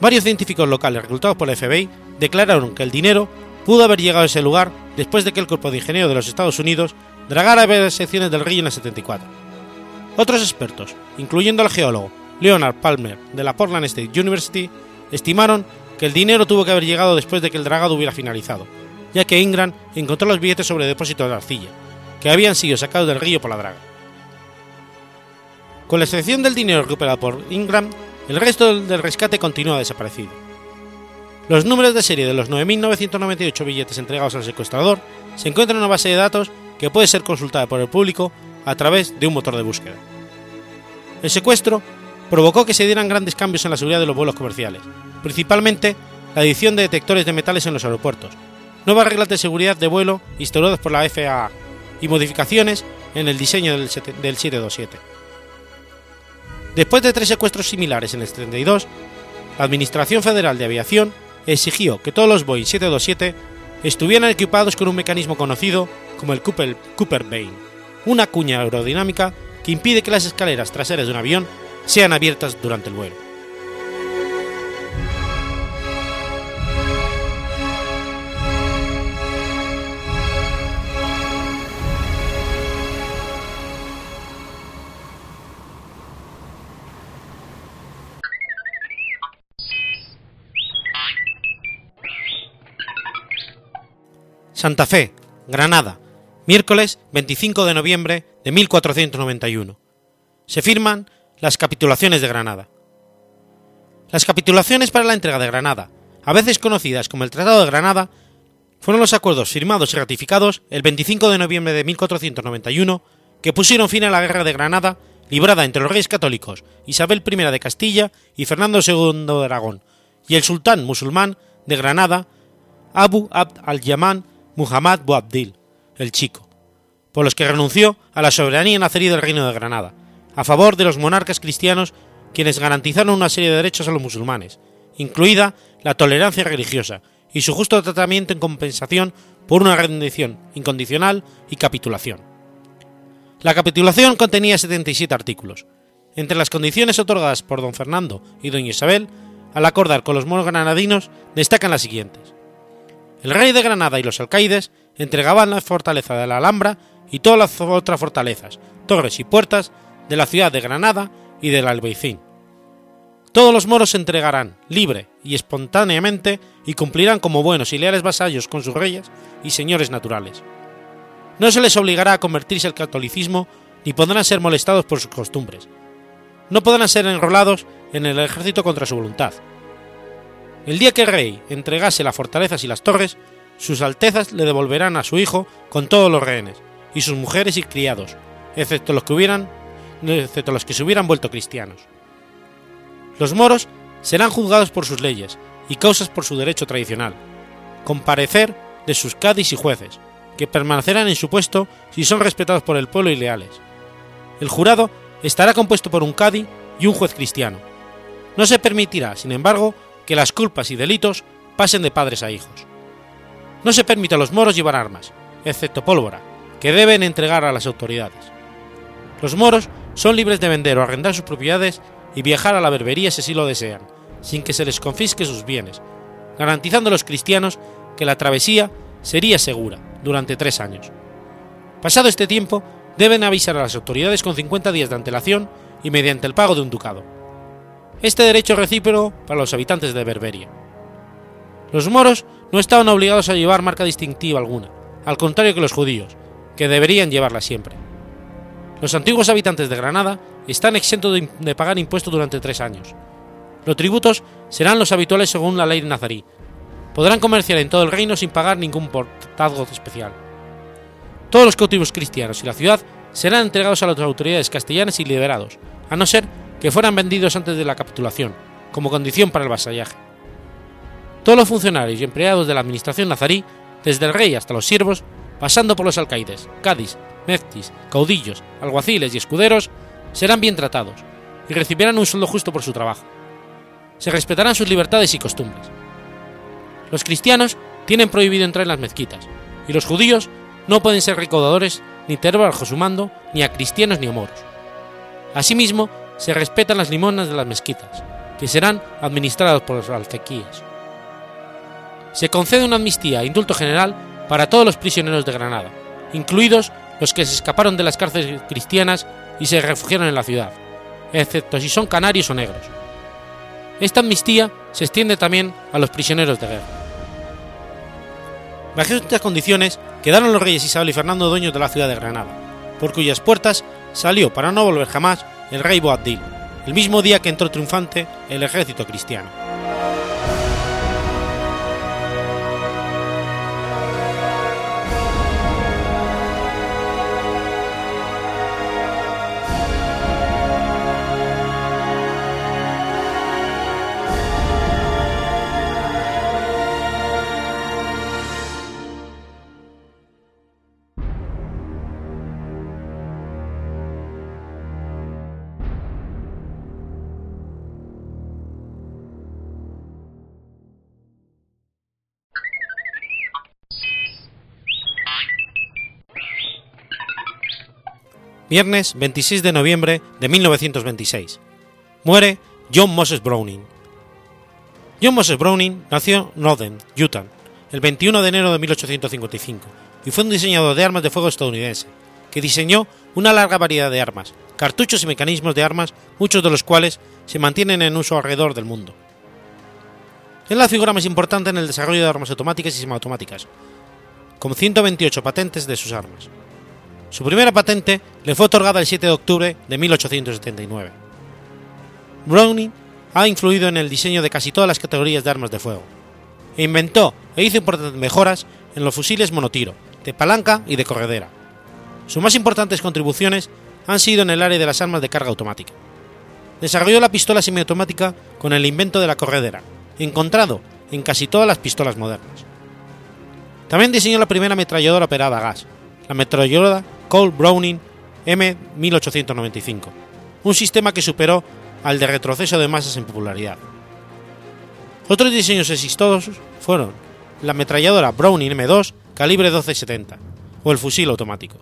Varios científicos locales reclutados por el FBI declararon que el dinero pudo haber llegado a ese lugar después de que el Cuerpo de Ingenieros de los Estados Unidos dragara varias secciones del río en el 74. Otros expertos, incluyendo al geólogo Leonard Palmer de la Portland State University, estimaron que el dinero tuvo que haber llegado después de que el dragado hubiera finalizado, ya que Ingram encontró los billetes sobre depósitos de arcilla, que habían sido sacados del río por la draga. Con la excepción del dinero recuperado por Ingram, el resto del rescate continúa desaparecido. Los números de serie de los 9.998 billetes entregados al secuestrador se encuentran en una base de datos que puede ser consultada por el público a través de un motor de búsqueda. El secuestro provocó que se dieran grandes cambios en la seguridad de los vuelos comerciales, principalmente la edición de detectores de metales en los aeropuertos, nuevas reglas de seguridad de vuelo instauradas por la FAA y modificaciones en el diseño del 727. Después de tres secuestros similares en el 72, la Administración Federal de Aviación exigió que todos los Boeing 727 estuvieran equipados con un mecanismo conocido como el Cooper, Cooper una cuña aerodinámica que impide que las escaleras traseras de un avión sean abiertas durante el vuelo. Santa Fe, Granada, miércoles 25 de noviembre de 1491. Se firman las capitulaciones de Granada. Las capitulaciones para la entrega de Granada, a veces conocidas como el Tratado de Granada, fueron los acuerdos firmados y ratificados el 25 de noviembre de 1491 que pusieron fin a la Guerra de Granada librada entre los reyes católicos Isabel I de Castilla y Fernando II de Aragón y el sultán musulmán de Granada Abu Abd al-Yaman Muhammad Boabdil, el Chico, por los que renunció a la soberanía nacería del Reino de Granada, a favor de los monarcas cristianos quienes garantizaron una serie de derechos a los musulmanes, incluida la tolerancia religiosa y su justo tratamiento en compensación por una rendición incondicional y capitulación. La capitulación contenía 77 artículos. Entre las condiciones otorgadas por don Fernando y doña Isabel, al acordar con los granadinos, destacan las siguientes. El rey de Granada y los alcaides entregaban la fortaleza de la Alhambra y todas las otras fortalezas, torres y puertas de la ciudad de Granada y del Albaicín. Todos los moros se entregarán, libre y espontáneamente, y cumplirán como buenos y leales vasallos con sus reyes y señores naturales. No se les obligará a convertirse al catolicismo ni podrán ser molestados por sus costumbres. No podrán ser enrolados en el ejército contra su voluntad. El día que el rey entregase las fortalezas y las torres, sus altezas le devolverán a su hijo con todos los rehenes, y sus mujeres y criados, excepto los que hubieran, excepto los que se hubieran vuelto cristianos. Los moros serán juzgados por sus leyes y causas por su derecho tradicional, con parecer de sus cadis y jueces, que permanecerán en su puesto si son respetados por el pueblo y leales. El jurado estará compuesto por un cadi y un juez cristiano. No se permitirá, sin embargo, que las culpas y delitos pasen de padres a hijos. No se permite a los moros llevar armas, excepto pólvora, que deben entregar a las autoridades. Los moros son libres de vender o arrendar sus propiedades y viajar a la berbería si así lo desean, sin que se les confisque sus bienes, garantizando a los cristianos que la travesía sería segura durante tres años. Pasado este tiempo, deben avisar a las autoridades con 50 días de antelación y mediante el pago de un ducado. Este derecho es recíproco para los habitantes de Berberia. Los moros no estaban obligados a llevar marca distintiva alguna, al contrario que los judíos, que deberían llevarla siempre. Los antiguos habitantes de Granada están exentos de, pagar impuestos durante tres años. Los tributos serán los habituales según la ley nazarí. Podrán comerciar en todo el reino sin pagar ningún portazgo especial. Todos los cautivos cristianos y la ciudad serán entregados a las autoridades castellanas y liberados, a no ser que fueran vendidos antes de la capitulación, como condición para el vasallaje. Todos los funcionarios y empleados de la administración nazarí, desde el rey hasta los siervos, pasando por los alcaides, cádiz, mezquis, caudillos, alguaciles y escuderos, serán bien tratados y recibirán un sueldo justo por su trabajo. Se respetarán sus libertades y costumbres. Los cristianos tienen prohibido entrar en las mezquitas, y los judíos no pueden ser recaudadores ni tener bajo su mando ni a cristianos ni a moros. Asimismo, se respetan las limonas de las mezquitas, que serán administradas por los alfequíes. Se concede una amnistía e indulto general para todos los prisioneros de Granada, incluidos los que se escaparon de las cárceles cristianas y se refugiaron en la ciudad, excepto si son canarios o negros. Esta amnistía se extiende también a los prisioneros de guerra. Bajo estas condiciones quedaron los reyes Isabel y Fernando dueños de la ciudad de Granada, por cuyas puertas salió para no volver jamás el rey Boabdil, el mismo día que entró triunfante el ejército cristiano. Viernes 26 de noviembre de 1926. Muere John Moses Browning. John Moses Browning nació en Northern, Utah, el 21 de enero de 1855 y fue un diseñador de armas de fuego estadounidense, que diseñó una larga variedad de armas, cartuchos y mecanismos de armas, muchos de los cuales se mantienen en uso alrededor del mundo. Es la figura más importante en el desarrollo de armas automáticas y semiautomáticas, con 128 patentes de sus armas. Su primera patente le fue otorgada el 7 de octubre de 1879. Browning ha influido en el diseño de casi todas las categorías de armas de fuego, e inventó e hizo importantes mejoras en los fusiles monotiro, de palanca y de corredera. Sus más importantes contribuciones han sido en el área de las armas de carga automática. Desarrolló la pistola semiautomática con el invento de la corredera, encontrado en casi todas las pistolas modernas. También diseñó la primera ametralladora operada a gas, la ametralladora Colt Browning M1895, un sistema que superó al de retroceso de masas en popularidad. Otros diseños exitosos fueron la ametralladora Browning M2 calibre 12-70 o el fusil automático.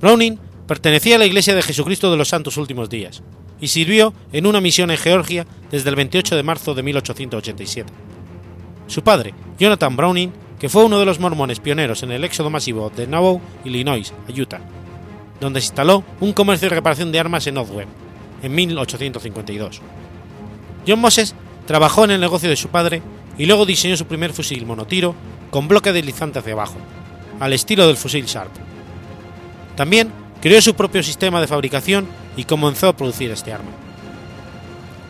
Browning pertenecía a la Iglesia de Jesucristo de los Santos Últimos Días y sirvió en una misión en Georgia desde el 28 de marzo de 1887. Su padre, Jonathan Browning, que fue uno de los mormones pioneros en el éxodo masivo de Nauvoo, Illinois, a Utah, donde se instaló un comercio de reparación de armas en Northwest, en 1852. John Moses trabajó en el negocio de su padre y luego diseñó su primer fusil monotiro con bloque deslizante hacia abajo, al estilo del fusil Sharp. También creó su propio sistema de fabricación y comenzó a producir este arma.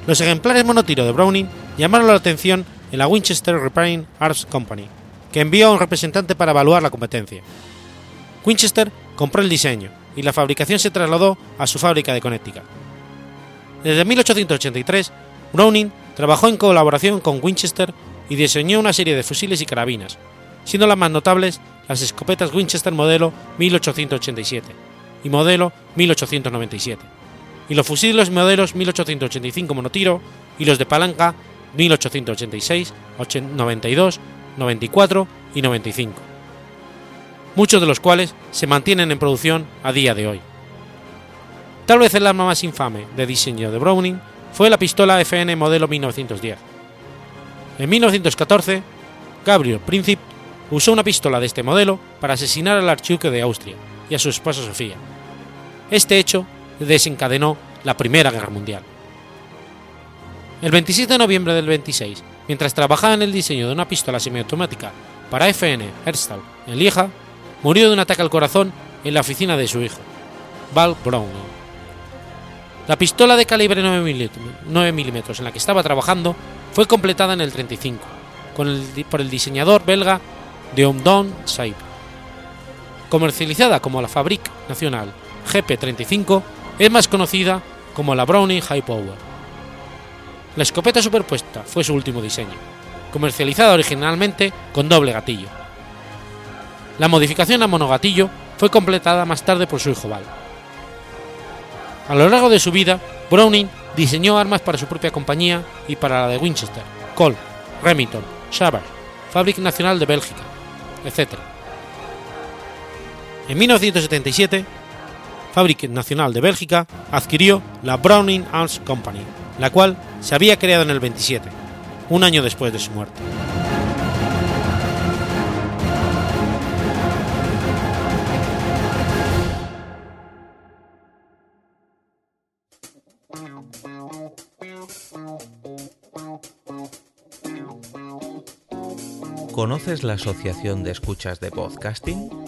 Los ejemplares monotiro de Browning llamaron la atención en la Winchester Repairing Arms Company, que envió a un representante para evaluar la competencia. Winchester compró el diseño y la fabricación se trasladó a su fábrica de Connecticut. Desde 1883, Browning trabajó en colaboración con Winchester y diseñó una serie de fusiles y carabinas, siendo las más notables las escopetas Winchester modelo 1887 y modelo 1897, y los fusiles modelos 1885 monotiro y los de palanca 1886, 92, 94 y 95, muchos de los cuales se mantienen en producción a día de hoy. Tal vez el arma más infame de diseño de Browning fue la pistola FN modelo 1910. En 1914, Gabriel Princip usó una pistola de este modelo para asesinar al archiduque de Austria y a su esposa Sofía. Este hecho desencadenó la Primera Guerra Mundial. El 27 de noviembre del 26, mientras trabajaba en el diseño de una pistola semiautomática para FN Herstal en Lieja, murió de un ataque al corazón en la oficina de su hijo, Val Browning. La pistola de calibre 9 mm en la que estaba trabajando fue completada en el 35, por el diseñador belga de Omdon Saib. Comercializada como la Fabrique Nacional GP35, es más conocida como la Browning High Power. La escopeta superpuesta fue su último diseño, comercializada originalmente con doble gatillo. La modificación a monogatillo fue completada más tarde por su hijo Val. A lo largo de su vida, Browning diseñó armas para su propia compañía y para la de Winchester, Colt, Remington, Savage, Fábrica Nacional de Bélgica, etc. En 1977, Fábrica Nacional de Bélgica adquirió la Browning Arms Company, la cual se había creado en el 27, un año después de su muerte. ¿Conoces la Asociación de Escuchas de Podcasting?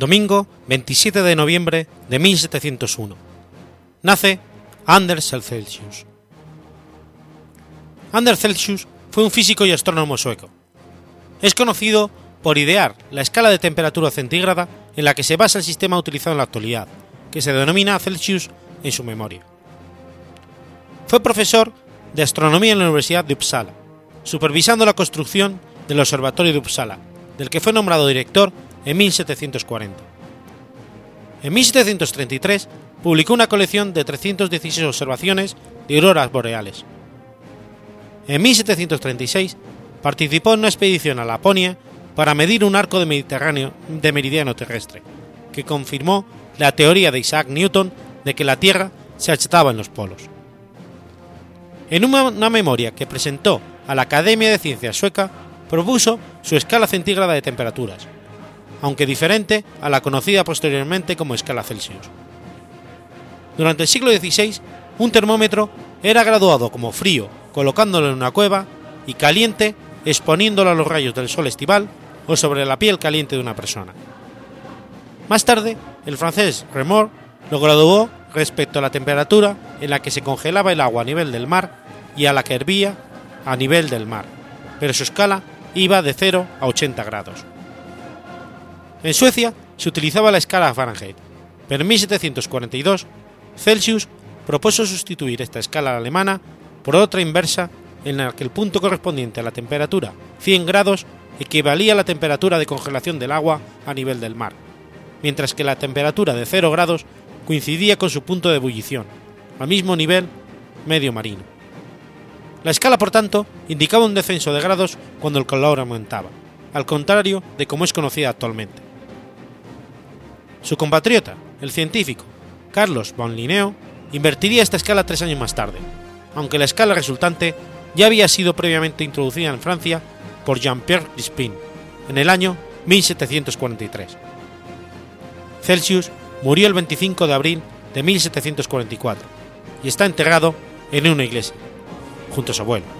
domingo 27 de noviembre de 1701. Nace Anders Celsius. Anders Celsius fue un físico y astrónomo sueco. Es conocido por idear la escala de temperatura centígrada en la que se basa el sistema utilizado en la actualidad, que se denomina Celsius en su memoria. Fue profesor de astronomía en la Universidad de Uppsala, supervisando la construcción del Observatorio de Uppsala, del que fue nombrado director en 1740. En 1733 publicó una colección de 316 observaciones de auroras boreales. En 1736 participó en una expedición a Laponia para medir un arco de Mediterráneo de meridiano terrestre, que confirmó la teoría de Isaac Newton de que la Tierra se achataba en los polos. En una memoria que presentó a la Academia de Ciencias sueca, propuso su escala centígrada de temperaturas, aunque diferente a la conocida posteriormente como escala Celsius. Durante el siglo XVI, un termómetro era graduado como frío colocándolo en una cueva y caliente exponiéndolo a los rayos del sol estival o sobre la piel caliente de una persona. Más tarde, el francés Remor lo graduó respecto a la temperatura en la que se congelaba el agua a nivel del mar y a la que hervía a nivel del mar, pero su escala iba de 0 a 80 grados. En Suecia se utilizaba la escala Fahrenheit, pero en 1742 Celsius propuso sustituir esta escala alemana por otra inversa en la que el punto correspondiente a la temperatura 100 grados equivalía a la temperatura de congelación del agua a nivel del mar, mientras que la temperatura de 0 grados coincidía con su punto de ebullición, al mismo nivel medio marino. La escala, por tanto, indicaba un descenso de grados cuando el calor aumentaba, al contrario de como es conocida actualmente. Su compatriota, el científico Carlos von Linneo, invertiría esta escala tres años más tarde, aunque la escala resultante ya había sido previamente introducida en Francia por Jean-Pierre Crispin en el año 1743. Celsius murió el 25 de abril de 1744 y está enterrado en una iglesia, junto a su abuelo.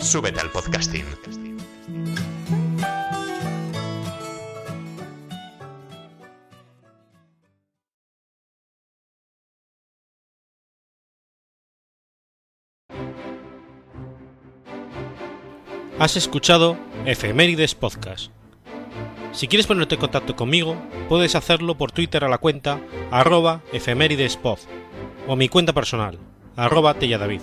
Súbete al podcasting. Has escuchado Efemérides Podcast. Si quieres ponerte en contacto conmigo, puedes hacerlo por Twitter a la cuenta arroba o mi cuenta personal, arroba telladavid